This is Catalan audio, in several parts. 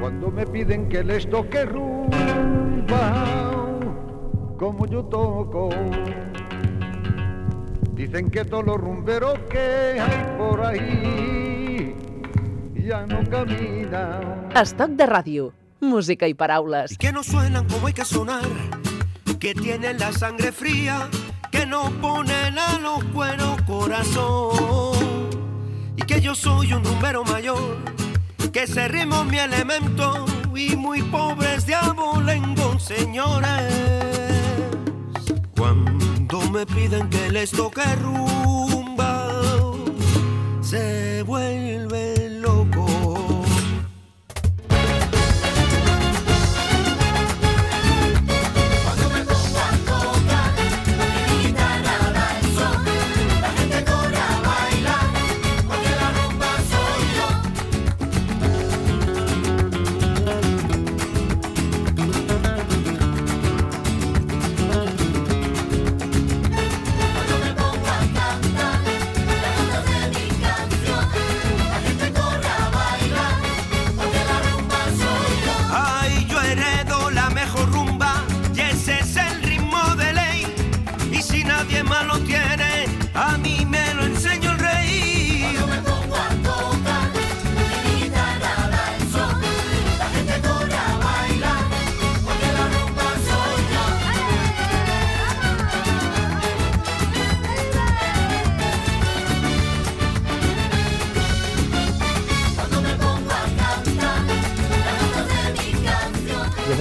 Cuando me piden que les toque rumba, como yo toco. Dicen que todos los rumberos que hay por ahí ya no caminan. Estoc de ràdio, música i paraules. y que no suenan como hay que sonar, que tienen la sangre fría, que no ponen a los cueros corazón, y que yo soy un rumbero mayor, que ese ritmo es mi elemento, y muy pobres de abolengo, señores. Cuando me piden que les toque rumba, se vuelven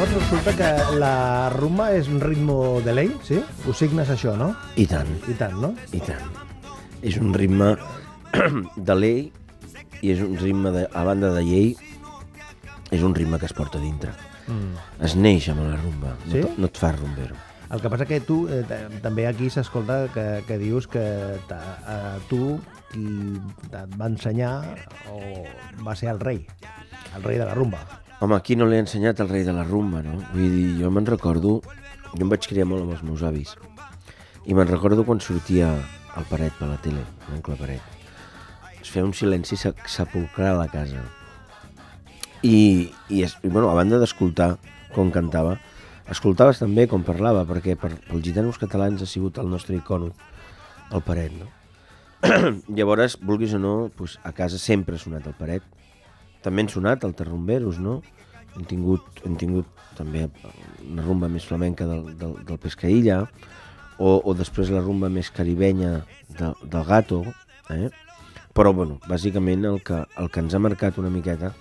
Llavors resulta que la rumba és un ritme de lei, sí? Ho signes això, no? I tant, I tant, no? i tant. És un ritme de llei i és un ritme, de, a banda de llei, és un ritme que es porta dintre. Mm. Es neix amb la rumba, Sí? no, no et fas rumbero. El que passa que tu, eh, també aquí s'escolta que, que dius que ta, eh, tu qui et va ensenyar o va ser el rei, el rei de la rumba. Home, aquí no li he ensenyat el rei de la rumba, no? Vull dir, jo me'n recordo... Jo em vaig criar molt amb els meus avis. I me'n recordo quan sortia el Paret per la tele, l'oncle Paret. Es feia un silenci se- sepulcral a la casa. I, i, es, i bueno, a banda d'escoltar com cantava, escoltaves també com parlava, perquè per, pels gitanos catalans ha sigut el nostre icono, el Paret, no? Llavors, vulguis o no, doncs, a casa sempre ha sonat el Paret, també han sonat el Terrumberos, no? Hem tingut, hem tingut també una rumba més flamenca del, del, del Pescaïlla, o, o després la rumba més caribenya de, del Gato, eh? Però, bueno, bàsicament el que, el que ens ha marcat una miqueta,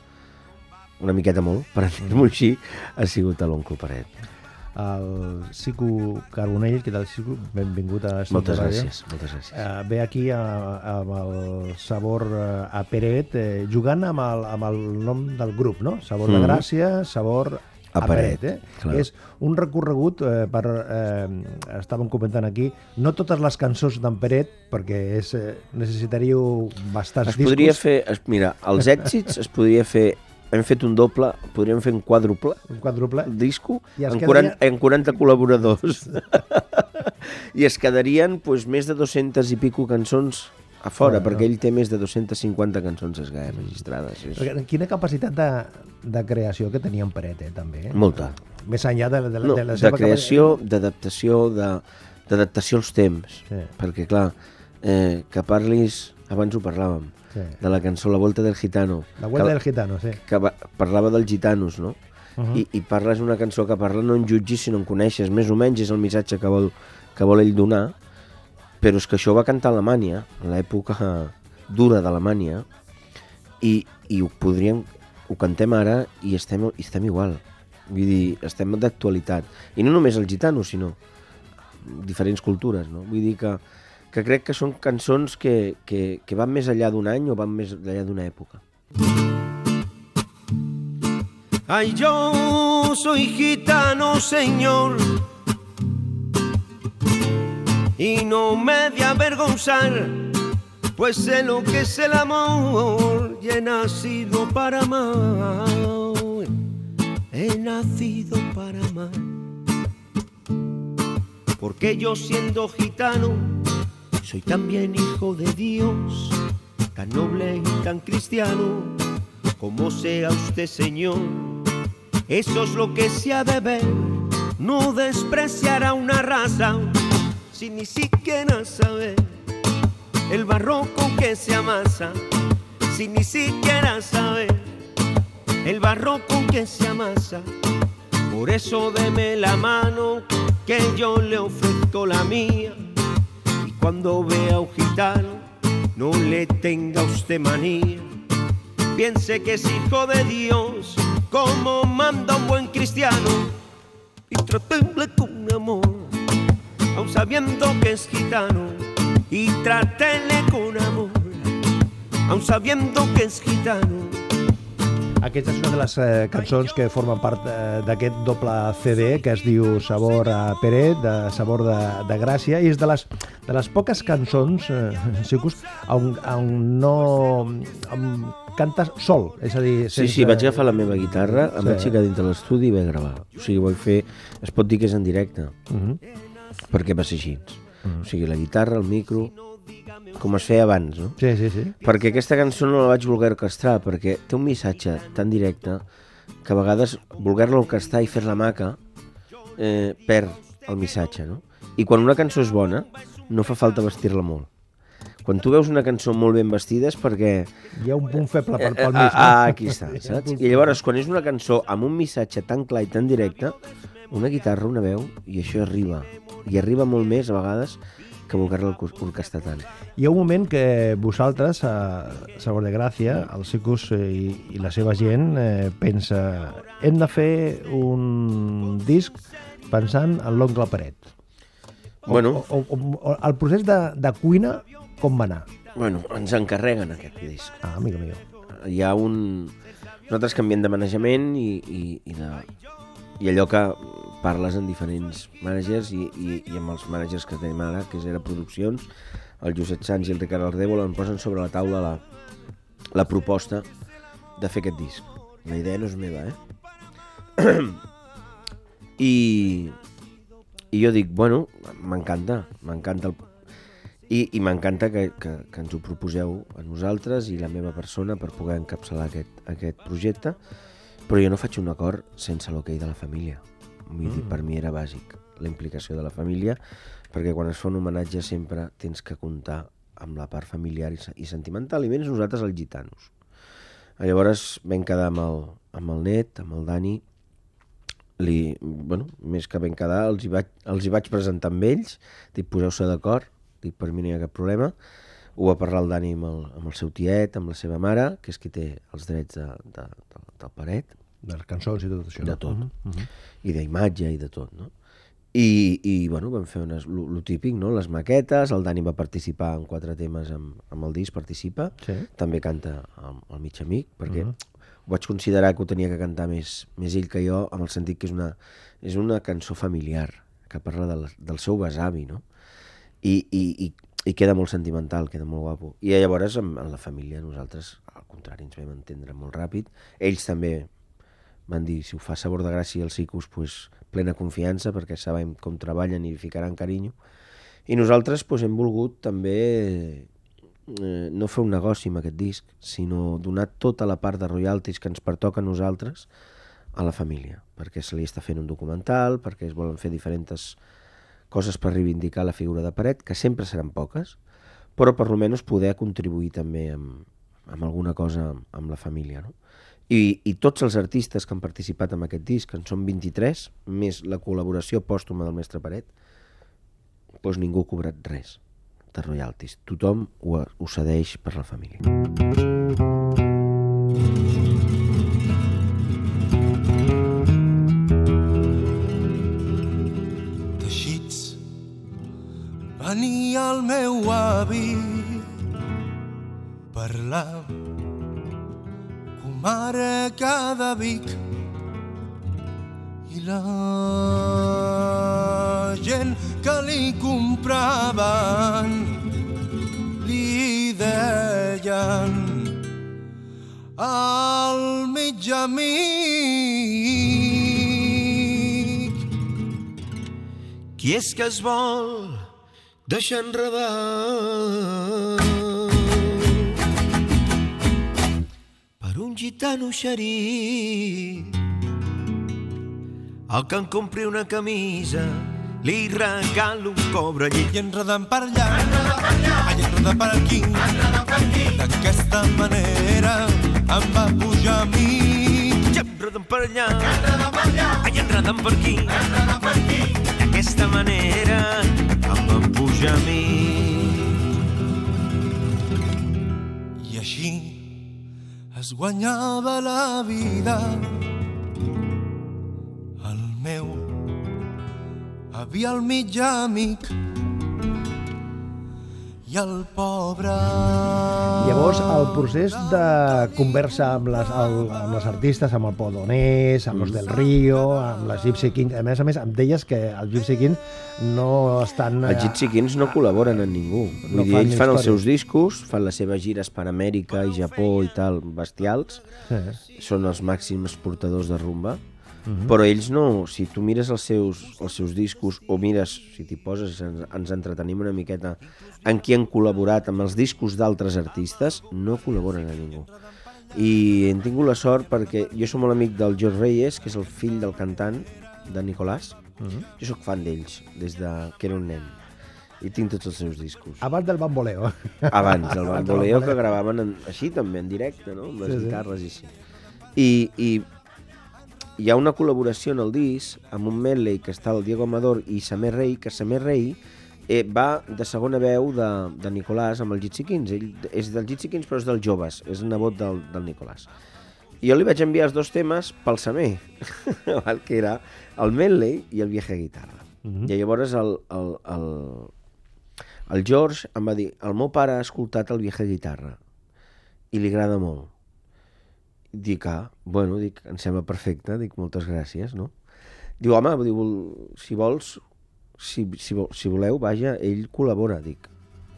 una miqueta molt, per dir-m'ho així, ha sigut l'oncle Paret. El Cico Carbonell, que tal Cico? Benvingut a Estat Moltes de gràcies, moltes gràcies. Eh, ve aquí a, amb el sabor eh, a Peret, eh, jugant amb el, amb el nom del grup, no? Sabor de Mhm. Gràcia, sabor a, A Peret. Peret, eh? clar. És un recorregut eh, per... Eh, estàvem comentant aquí, no totes les cançons d'en Peret, perquè és, eh, necessitaríeu bastants Es discos. podria fer, es, mira, els èxits es podria fer, hem fet un doble, podríem fer un quàdruple, Un quadruple. disco I es en, quedaria- 40, en 40 col·laboradors. I es quedarien pues, més de 200 i pico cançons a fora, Fora, perquè no? ell té més de 250 cançons esgai registrades. És Perquè Quina capacitat de, de creació que tenia en Peret, eh, també. Eh? molta. Més enllà de, de, No, de la de seva creació, d'adaptació, de- d'adaptació als temps. Sí. Perquè, clar, eh, que parlis, abans ho parlàvem, Sí. de la cançó La Volta del Gitano. La Vuelta que, del Gitano, sí. que va, parlava dels gitanos, no? Uh -huh. I, i parles una cançó que parla no en jutgis sinó en coneixes, més o menys és el missatge que vol, que vol ell donar però és que això va cantar a Alemanya en l'època dura d'Alemanya i, i ho podríem ho cantem ara i estem, i estem igual vull dir, estem d'actualitat i no només els gitanos sinó diferents cultures no? vull dir que, que crec que són cançons que, que, que van més enllà d'un any o van més enllà d'una època. Ay, yo soy gitano, señor, y no me de avergonzar, pues sé lo que es el amor, y he nacido para amar, he nacido para amar, porque yo siendo gitano, soy también hijo de Dios, tan noble y tan cristiano como sea usted señor. Eso es lo que se ha de ver, no despreciar a una raza sin ni siquiera saber el barroco que se amasa, sin ni siquiera saber el barroco que se amasa. Por eso deme la mano que yo le ofrezco la mía. Cuando vea a un gitano, no le tenga usted manía. Piense que es hijo de Dios, como manda un buen cristiano. Y tratéle con amor, aun sabiendo que es gitano. Y trátele con amor, aun sabiendo que es gitano. Aquesta és una de les eh, cançons que formen part eh, d'aquest doble CD que es diu Sabor a Peret, de Sabor de, de Gràcia, i és de les, de les poques cançons, eh, Sicus, on, on no... on cantes sol, és a dir... Sí, sí, vaig agafar la meva guitarra, em Sí. vaig ficar dintre l'estudi i vaig gravar. O sigui, ho vaig fer... Es pot dir que és en directe, Uh -huh. perquè va ser així. O sigui, la guitarra, el micro, com es feia abans, no? Sí, sí, sí. Perquè aquesta cançó no la vaig voler orquestrar, perquè té un missatge tan directe que a vegades voler-la orquestrar i fer-la maca eh, perd el missatge, no? I quan una cançó és bona, no fa falta vestir-la molt. Quan tu veus una cançó molt ben vestida és perquè... Hi ha un punt feble per, Eh, pel eh, mig. ah, aquí està, saps? I llavors, quan és una cançó amb un missatge tan clar i tan directe, una guitarra, una veu, i això arriba. I arriba molt més, a vegades, que voler-la orque- orquestrar tant. Hi ha un moment que vosaltres, a Sabor de Gràcia, el Sicus eh, i, i la seva gent, eh, pensa hem de fer un disc pensant en l'oncle Paret. O, Bueno. o, o, o, el procés de, de cuina, com va anar? Bueno, ens encarreguen aquest disc. Ah, amigo mío. hi ha un... Nosaltres canviem de manejament i, i, i, de... i allò que parles amb diferents managers i, i, i amb els managers que tenim ara, que és Era Produccions, el Josep Sans i el Ricard Ardèvola em posen sobre la taula la, la proposta de fer aquest disc. La idea no és meva, eh? I, i jo dic, bueno, m'encanta, m'encanta el, i, i m'encanta que, que, que ens ho proposeu a nosaltres i la meva persona per poder encapçalar aquest, aquest projecte, però jo no faig un acord sense l'hoquei de la família. Vull dir, per mi era bàsic la implicació de la família, perquè quan es fa un homenatge sempre tens que comptar amb la part familiar i, i sentimental, i menys nosaltres els gitanos. Llavors vam quedar amb el, amb el net, amb el Dani, li, bueno, més que ben quedar, els hi vaig, els hi vaig presentar amb ells, dic, poseu-se d'acord, dic, per mi no hi ha cap problema. Ho va parlar el Dani amb el, amb el seu tiet, amb la seva mare, que és qui té els drets de, de, de, del paret, De les cançons i tot això. de no? tot, Mhm, mhm. i d'imatge i de tot, no? I, i bueno, vam fer unes, lo, lo típic, no? les maquetes, el Dani va participar en quatre temes amb, amb el disc, participa, Sí. també canta el, el mig amic, perquè uh -huh. ho vaig considerar que ho tenia que cantar més, més ell que jo, amb el sentit que és una, és una cançó familiar, que parla del, del seu besavi, no? I, i, i, i queda molt sentimental, queda molt guapo. I llavors, amb, amb la família, nosaltres, al contrari, ens vam entendre molt ràpid. Ells també van dir, si ho fa sabor de gràcia i el Sicus, pues, plena confiança, perquè sabem com treballen i ficaran carinyo. I nosaltres pues, hem volgut també eh, no fer un negoci amb aquest disc, sinó donar tota la part de royalties que ens pertoca a nosaltres a la família, perquè se li està fent un documental, perquè es volen fer diferents coses per reivindicar la figura de Paret, que sempre seran poques, però per almenys poder contribuir també amb, amb alguna cosa amb, la família. No? I, I tots els artistes que han participat en aquest disc, en són 23, més la col·laboració pòstuma del mestre Paret, doncs ningú ha cobrat res de royalties. Tothom ho, ho cedeix per la família. teixits venia el meu avi parlar. Comarca de Vic i la gent que li compraven li deien al mig amic. Qui és que es vol deixar enredar gitano xerí. Al que em compri una camisa li regalo un cobre i ell enredant per allà, ai, enredant per aquí. D'aquesta manera em va pujar a mi. I enredant per allà, ai, enredant per aquí. D'aquesta manera em va pujar a mi. I així es guanyava la vida. El meu havia el mig amic i el pobre Llavors, el procés de conversa amb les, el, amb les artistes, amb el Podonés, amb els del Rio, amb les Gypsy King, a més a més, em deies que els Gypsy King no estan... Els Gypsy Kings no col·laboren amb ningú. Vull No dir, fan ells fan els seus discos, fan les seves gires per Amèrica i Japó i tal, bestials, Sí. són els màxims portadors de rumba, Mhm. però ells no, si tu mires els seus, els seus discos o mires, si t'hi poses, ens, ens entretenim una miqueta en qui han col·laborat amb els discos d'altres artistes, no col·laboren a ningú. I hem tingut la sort perquè jo som molt amic del George Reyes, que és el fill del cantant de Nicolàs. Mhm. Jo sóc fan d'ells, des de que era un nen. I tinc tots els seus discos. Abans del bamboleo. Abans, el Abans del bamboleo que gravaven en, així també, en directe, no? Amb les Sí, sí, sí. guitarres i així. I, I hi ha una col·laboració en el disc amb un medley que està el Diego Amador i Samer Rey, que Samer Rey eh, va de segona veu de, de Nicolàs amb el Gypsy Kings. Ell és del Gypsy Kings però és dels joves, és nebot del, del Nicolàs. I jo li vaig enviar els dos temes pel Samer, val? que era el medley i el vieja guitarra. Mm. -hmm. I llavors el, el, el, el George em va dir el meu pare ha escoltat el vieja guitarra i li agrada molt. Dic, ah, bueno, dic, em sembla perfecte, dic, moltes gràcies, no? Diu, home, diu, si vols, si, si, vol- si voleu, vaja, ell col·labora, dic.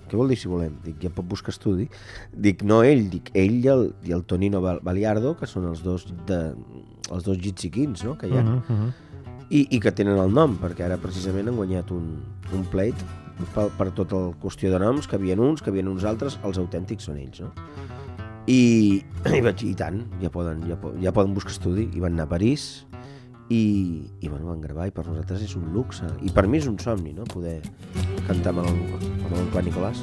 Què vol dir si volem? Dic, ja pot buscar estudi. Dic, no ell, dic, ell i el, i el Tonino Bal- Baliardo, que són els dos, de, els dos gitziquins, no?, que hi ha. Mhm, mhm. I, i que tenen el nom, perquè ara precisament han guanyat un, un plate per, per tota la qüestió de noms, que havien uns, que havien uns altres, els autèntics són ells, no? I, i vaig dir, i tant, ja poden, ja, po- ja poden buscar estudi, i van anar a París, i, i bueno, van gravar, i per nosaltres és un luxe, i per mi és un somni, no?, poder cantar amb el, amb el Clar Nicolàs.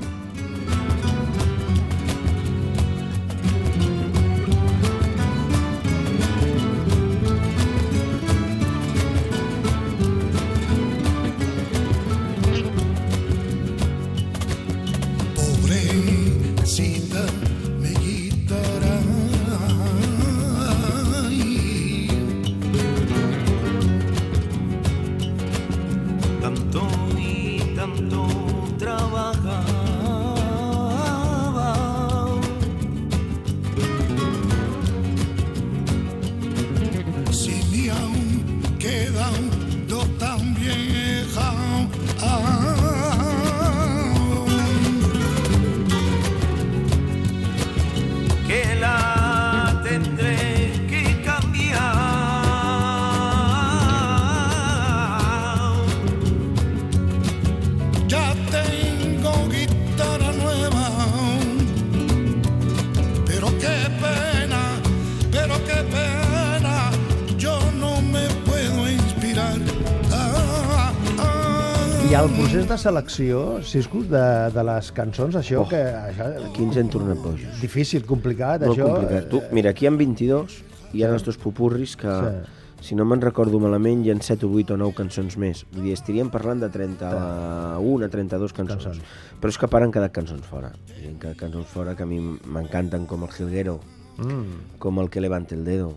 I el procés de selecció, Ciscos, de, de les cançons, això Oh, que... Això, Aquí ens hem tornat bojos. difícil, complicat, Molt això... complicat. Tu, mira, aquí hi ha 22, hi ha els dos pupurris que, Sí. si no me'n recordo malament, hi ha 7 o 8 o 9 cançons més. Vull dir, estaríem parlant de 31 a 32 cançons. Cançons. Però és que paren quedat cançons fora. Hi ha cançons fora que a mi m'encanten, com el Jilguero, Mm, com el Que levante el dedo,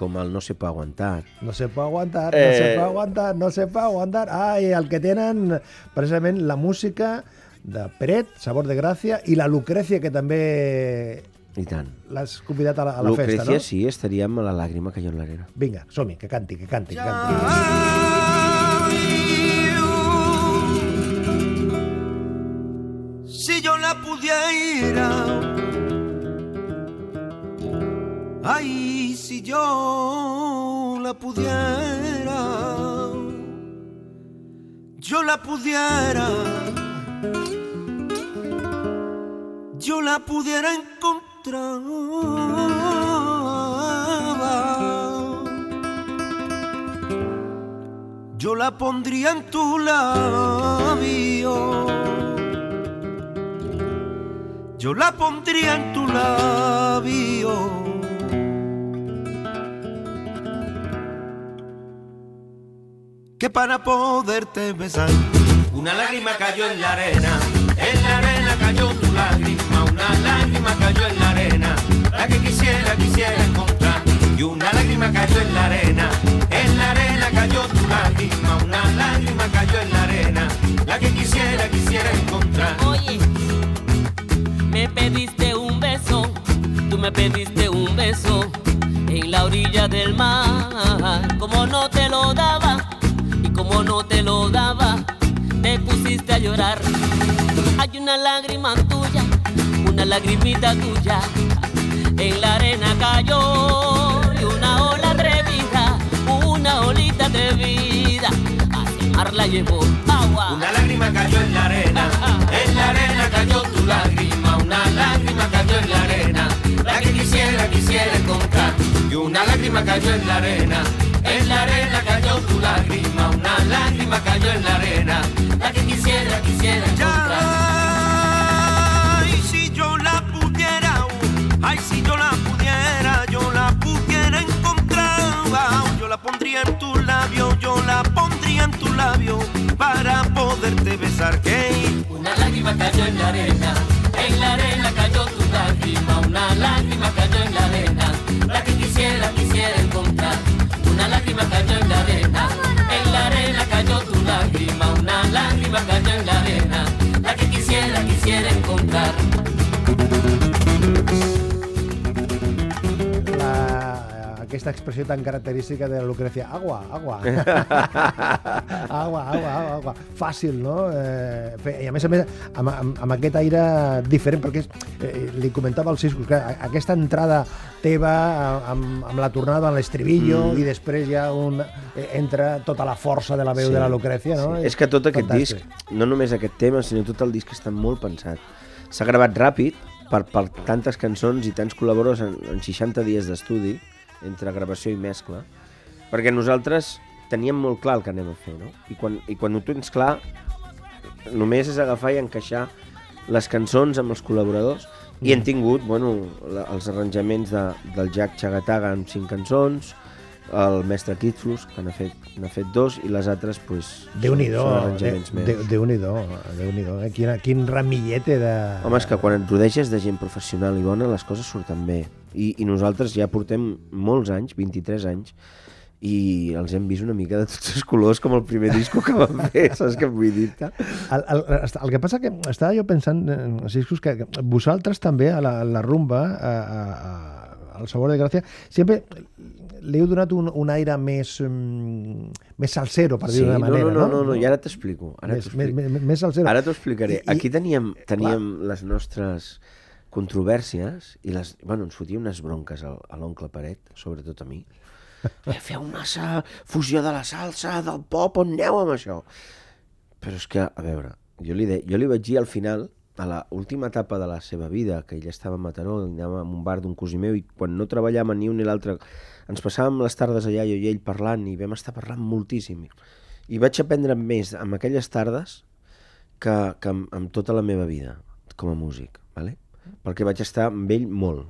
com el No se puede aguantar. no se puede aguantar, no Eh. se puede aguantar, no se puede aguantar. Ah, i el que tenen precisament la música de Peret, Sabor de Gràcia, i la Lucrecia, que també I tant. l'has convidat a la, a la Lucrecia, festa, no? sí, estaríem a la làgrima que jo en l'arena. Vinga, som-hi, que canti, que canti, que canti. Si yo la pudiera, ay, si yo la pudiera, yo la pudiera, yo la pudiera encontrar yo la pondría en tu labio. Yo la pondría en tu labio. Que para poderte besar, una lágrima cayó en la arena. En la arena cayó tu lágrima, una lágrima cayó en la arena. La que quisiera, quisiera encontrar. Y una lágrima cayó en la arena. En la arena cayó tu lágrima, una lágrima cayó en la arena. La que quisiera, quisiera encontrar. Oye, me pediste un beso, tú me pediste un beso en la orilla del mar. Como no no te pusiste a llorar. Hay una lágrima tuya, una lagrimita tuya, en la arena cayó y una ola atrevida, una olita atrevida, el mar llevó agua. Una lágrima cayó en la arena, en la arena cayó tu lágrima, una lágrima cayó en la arena, la que quisiera, quisiera encontrar. Y una lágrima cayó en la arena, tu lágrima, una lágrima cayó en la arena, la que quisiera, quisiera encontrar. Ay, si yo la pudiera, ay, si yo la pudiera, yo la pudiera encontrar, yo la pondría en tu labio, yo la pondría en tu labio para poderte besar. Que Una lágrima cayó en la arena, en la arena cayó tu lágrima, una lágrima cayó en la arena, la que quisiera, quisiera encontrar. Una lágrima cayó en la arena, lágrima, una lágrima cayó en la arena, la que quisiera, quisiera encontrar. Aquesta expressió tan característica de la Lucrecia. Agua, agua. agua, agua, agua, agua. Fàcil, no? Eh, fe- I a més a més, amb, amb, amb aquest aire diferent, perquè és, eh, li comentava al Cisco, que aquesta entrada teva amb, amb la tornada a l'estribillo mm. i després ja un, eh, entra tota la força de la veu Sí, de la Lucrecia, no? Sí. És que tot aquest Fantàstic. disc, no només aquest tema, sinó tot el disc està molt pensat. S'ha gravat ràpid per, per tantes cançons i tants col·laboradors en, en 60 dies d'estudi, entre gravació i mescla, perquè nosaltres teníem molt clar el que anem a fer, no? I quan, i quan ho tens clar, només és agafar i encaixar les cançons amb els col·laboradors i hem tingut bueno, la, els arranjaments de, del Jack Chagataga amb cinc cançons, el mestre Kitflus, que n'ha fet, fet dos, i les altres, pues, Déu-n'hi-do, són arranjaments de, meus. Déu-n'hi-do, Déu-n'hi-do. Eh? Quin, quin ramillete de... Home, és que quan et rodeges de gent professional i bona, les coses surten bé. I, I nosaltres ja portem molts anys, 23 anys, i els hem vist una mica de tots els colors, com el primer disco que vam fer, saps què vull dir-te? El, el, el que passa que estava jo pensant, eh, Ciscos, que que vosaltres també a la, a la rumba, a, a, al Sabor de Gràcia, sempre li heu donat un, un aire més, mm, més salsero, per dir-ho Sí, d'una no, manera, no, no, no, no, i ara t'explico. Més, més, més, més salsero. Ara t'ho explicaré. I- Aquí teníem, teníem les nostres controvèrsies i les, bueno, ens fotia unes bronques a, a l'oncle Paret, sobretot a mi. Eh, feu massa fusió de la salsa, del pop, on aneu amb això? Però és que, a veure, jo li, de, jo li vaig dir al final, a la última etapa de la seva vida, que ell estava a Mataró, anàvem a un bar d'un cosí meu, i quan no treballàvem ni un ni l'altre, ens passàvem les tardes allà, jo i ell parlant, i vam estar parlant moltíssim. I vaig aprendre més amb aquelles tardes que, que amb, amb tota la meva vida com a músic, ¿vale? perquè vaig estar amb ell molt.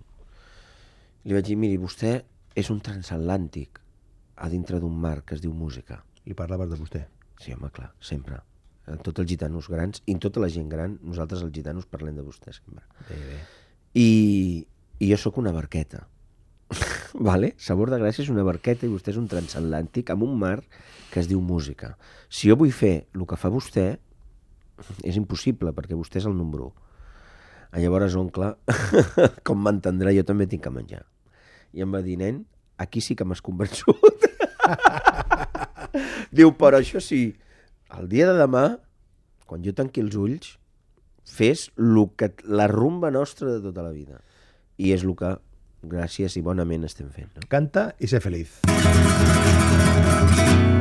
Li vaig dir, miri, vostè és un transatlàntic a dintre d'un mar que es diu música. I parlaves de vostè. Sí, home, clar, sempre. Eh, Tots els gitanos grans, i tota la gent gran, nosaltres els gitanos parlem de vostè sempre. Bé, bé. I, i jo sóc una barqueta. vale? Sabor de Gràcia és una barqueta i vostè és un transatlàntic amb un mar que es diu música. Si jo vull fer el que fa vostè, és impossible, perquè vostè és el número 1. Llavors, oncle, com m'entendrà, jo també tinc que menjar. I em va dir, nen, aquí sí que m'has convençut. Diu, però això sí, el dia de demà, quan jo tanqui els ulls, fes lo que, la rumba nostra de tota la vida. I és el que, gràcies i bonament, estem fent. No? Canta i sé feliç. Si quieres tener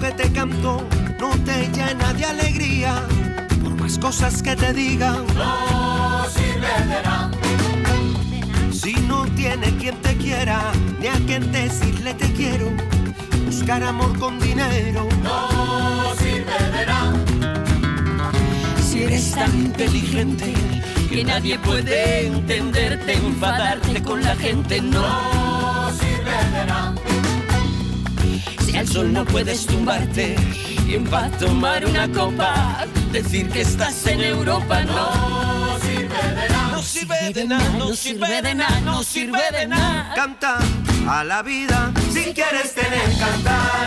que te canto no te llena de alegría, por más cosas que te digan, no sirve de. Si no tiene quien te quiera, ni a quien decirle te quiero, buscar amor con dinero, no sirve de. Si eres tan inteligente que nadie puede entenderte, enfadarte con la gente no sirve de. Al sol no puedes tumbarte y en paz tomar una copa, decir que estás en Europa no sirve de nada. No sirve de nada, no sirve de nada, no sirve de nada. Canta a la vida si quieres tener cantar,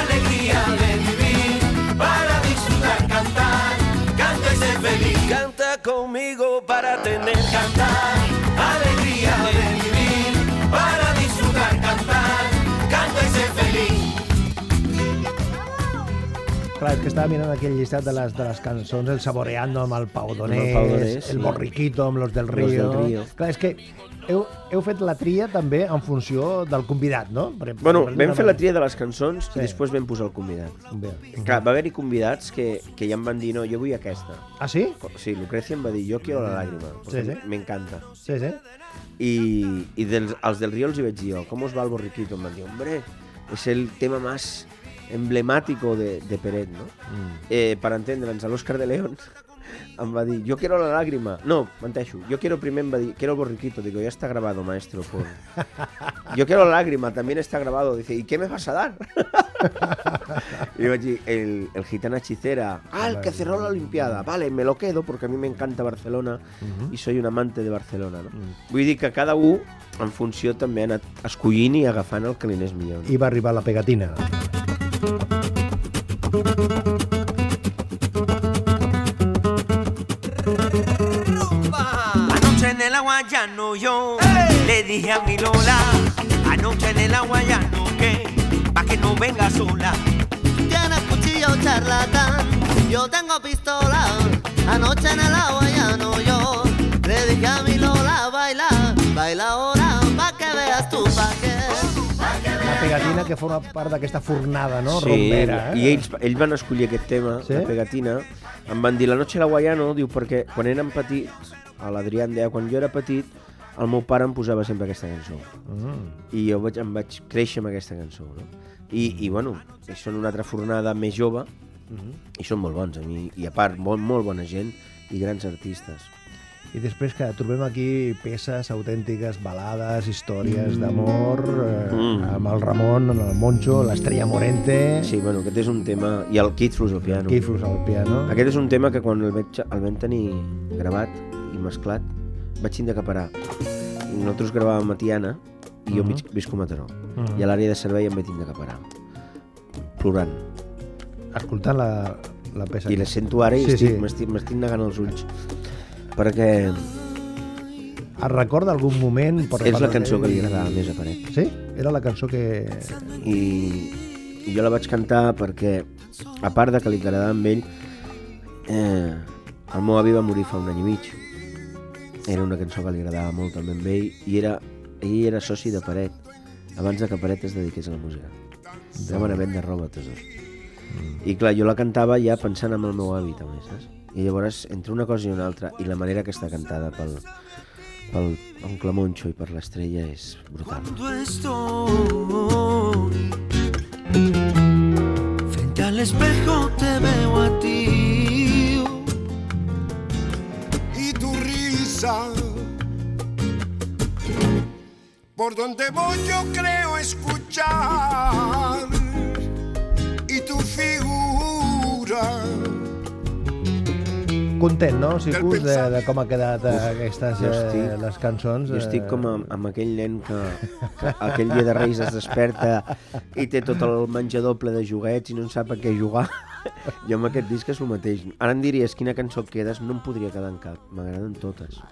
alegría de vivir para disfrutar cantar, canta y ser feliz. Canta conmigo para tener cantar, alegría de vivir Clar, és que estava mirant aquell llistat de les, de les cançons, el Saboreando amb el Pau Donés, el Pau Donés, el. Borriquito amb Los del Los Río... del Río. Clar, és que heu, heu fet la tria també en funció del convidat, no? Per, Bueno, per- vam fer la tria de les cançons Sí. i després vam posar el convidat. Bé. Clar, va haver-hi convidats que, que ja em van dir, no, jo vull aquesta. Ah, sí? Sí, Lucrecia em va dir, jo quiero la lágrima, Sí, sí. m'encanta. Sí, sí. I, i dels, als del Río els hi vaig dir, oh, ¿cómo os va el borriquito? Em van dir, hombre, es el tema más emblemático de, de Peret, ¿no? Mm. Eh, per entendre'ns, a l'Òscar de León em va dir, yo quiero la lágrima. No, menteixo, yo quiero primer em va dir, quiero el borriquito. Digo, ya está grabado, maestro. Por... Yo quiero la lágrima, también está grabado. Dice, ¿y qué me vas a dar? y vaig dir, el, el gitana hechicera. Ah, el que cerró la Olimpiada. Vale, me lo quedo porque a mí me encanta Barcelona y soy un amante de Barcelona. No? Vull dir que cada un, en funció, també ha anat escollint i agafant el que li anés millor. No? I va arribar la pegatina. Anoche en el agua ya no yo le dije a mi Lola, anoche en el agua ya no que, pa' que no venga sola. Tienes cuchillo charlatán, yo tengo pistola. Anoche en el agua ya no yo. Le dije a mi Lola, baila, baila ahora, pegatina que forma part d'aquesta fornada, no? Sí, Rombera, eh? i ells, ells van escollir aquest tema, Sí? la pegatina. Em van dir La noche la Guayano, diu, perquè quan érem petits, a l'Adrià em deia, quan jo era petit, el meu pare em posava sempre aquesta cançó. Mm. I jo vaig, em vaig créixer amb aquesta cançó, no? I, i bueno, ells són una altra fornada més jove, Mhm. i són molt bons, a mi, i a part, molt, molt bona gent i grans artistes. I després que trobem aquí peces autèntiques, balades, històries d'amor, eh, Mm. amb el Ramon, amb el Moncho, l'Estrella Morente, Sí, bueno, aquest és un tema... I el Kid Flus al piano. Kiflos al piano. Aquest és un tema que quan el, vaig, el vam tenir gravat i mesclat vaig tindre que parar. I nosaltres gravàvem a Tiana i jo Mhm. mig, visc a Mataró. Mhm. I a l'àrea de servei em vaig tindre que parar. Plorant. Escoltant la, la peça. I la sento ara i Sí, estic, sí. m'estic, m'estic negant els ulls. Perquè Es recorda algun moment... Per és la cançó que li agradava més a Paret. Sí? Era la cançó que... I, i jo la vaig cantar perquè, a part de que li agradava amb ell, eh, el meu avi va morir fa un any i mig. Era una cançó que li agradava molt també amb ell i era, ell era soci de Paret abans de que Paret es dediqués a la música. Anaven a vendre roba, tesor. I clar, jo la cantava ja pensant en el meu avi també, saps? I llavors, entre una cosa i una altra, i la manera que està cantada pel, pel oncle Moncho i per l'estrella és brutal. Estoy frente al espejo te veo a ti y tu risa. Por donde voy yo creo escuchar y tu figura. Content, no, Sicus, de, de com ha quedat eh, aquestes jo eh, estic- les cançons? Jo estic com amb, amb aquell nen que, que aquell dia de Reis es desperta i té tot el menjador ple de joguets i no en sap a què jugar. Jo amb aquest disc és el mateix. Ara em diries quina cançó quedes, no em podria quedar en cap. M'agraden totes.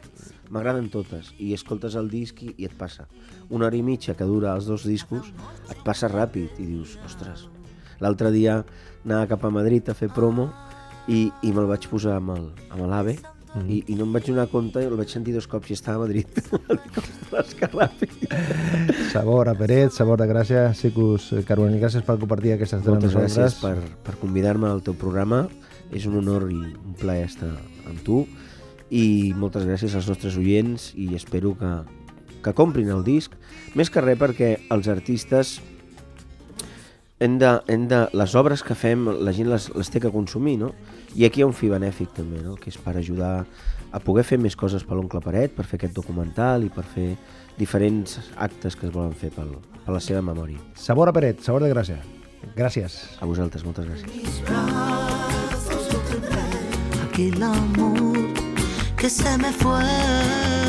M'agraden totes. I escoltes el disc i, i et passa. Una hora i mitja que dura els dos discos, et passa ràpid i dius, ostres. L'altre dia anava cap a Madrid a fer promo i, i me'l vaig posar amb el- amb l'AVE Mm. I, I no em vaig donar compte, el vaig sentir dos cops i estava a Madrid. Sabor a Peret, sabor de gràcia, Sicus Carbonell, gràcies per compartir aquesta estona amb Moltes gràcies nosaltres. per, per convidar-me al teu programa. És un honor i un plaer estar amb tu. I moltes gràcies als nostres oients i espero que, que comprin el disc. Més que res perquè els artistes hem de, hem de, les obres que fem la gent les, les té que consumir, no? I aquí hi ha un fi benèfic també, no? que és per ajudar a poder fer més coses per l'oncle Paret, per fer aquest documental i per fer diferents actes que es volen fer pel, per la seva memòria. Sabor a Peret, sabor de gràcia. Gràcies. A vosaltres, moltes gràcies. aquel amor que se me fue